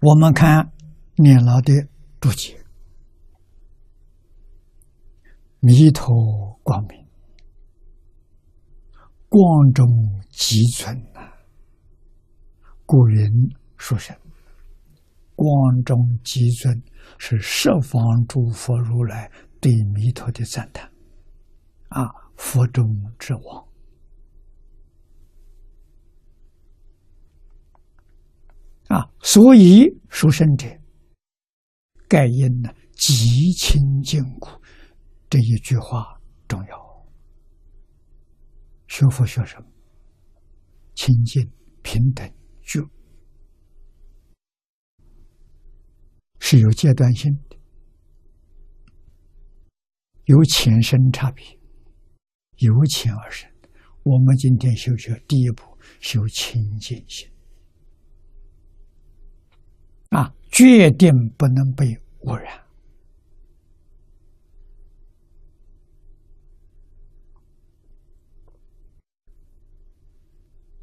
我们看念老的注解：“弥陀光明，光中极存呐。古人说什么，光中极尊是十方诸佛如来对弥陀的赞叹啊，佛中之王。”啊，所以书生者，盖因呢极清净苦，这一句话重要。学佛学什么？清净平等就，是有阶段性的，有浅深差别，由浅而深。我们今天修学第一步，修清净心。决定不能被污染。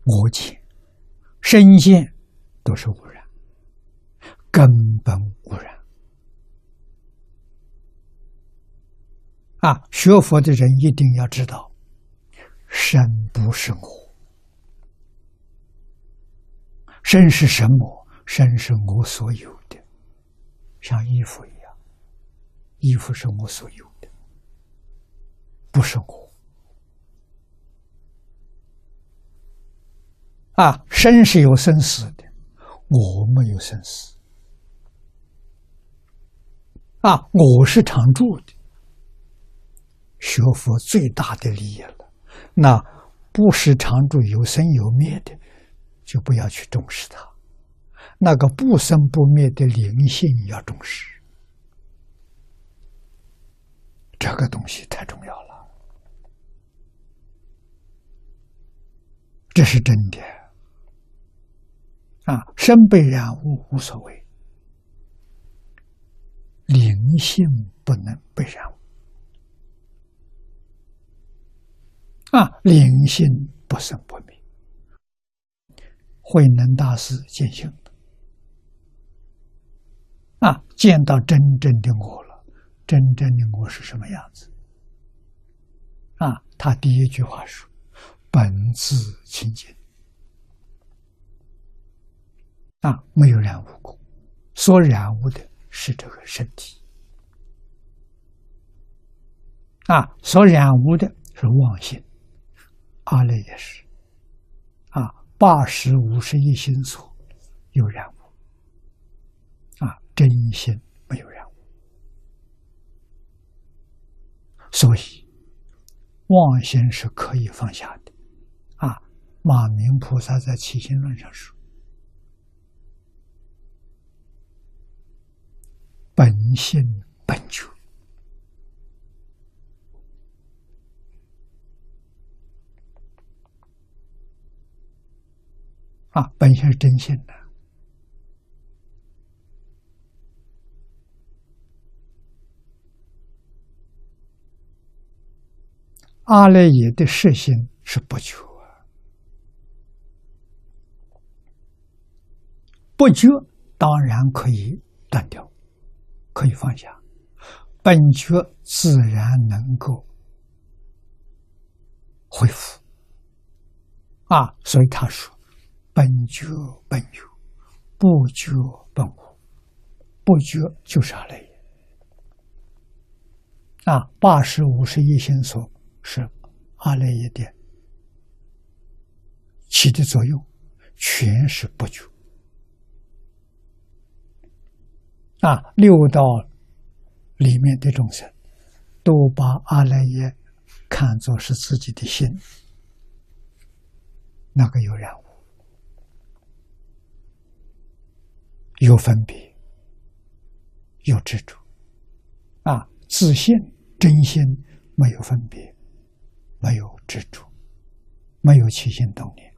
我见、身见都是污染，根本污染。啊，学佛的人一定要知道，身不是我，身是什么？身是我所有的，像衣服一样，衣服是我所有的，不是我。啊，生是有生死的，我没有生死。啊，我是常住的。学佛最大的利益了，那不是常住有生有灭的，就不要去重视它。那个不生不灭的灵性要重视，这个东西太重要了，这是真的。啊，身被染污无所谓，灵性不能被染。啊，灵性不生不灭，慧能大师见性。啊，见到真正的我了，真正的我是什么样子？啊，他第一句话说：“本自清净。”啊，没有染污过，所染污的是这个身体。啊，所染污的是妄心，阿赖也是。啊，八十五十一心所有染。真心没有染污，所以妄心是可以放下的。啊，马明菩萨在《起心论》上说：“本性本觉，啊，本性是真性的。”阿赖耶的实性是不觉，不觉当然可以断掉，可以放下，本觉自然能够恢复。啊，所以他说：“本觉本有，不觉本无，不觉就是阿赖耶。”啊，八十五十一心所。是阿赖耶的起的作用，全是不觉啊。六道里面的众生，都把阿赖耶看作是自己的心，那个有染污，有分别，有执着啊。自信真心没有分别。没有执着，没有起心动念，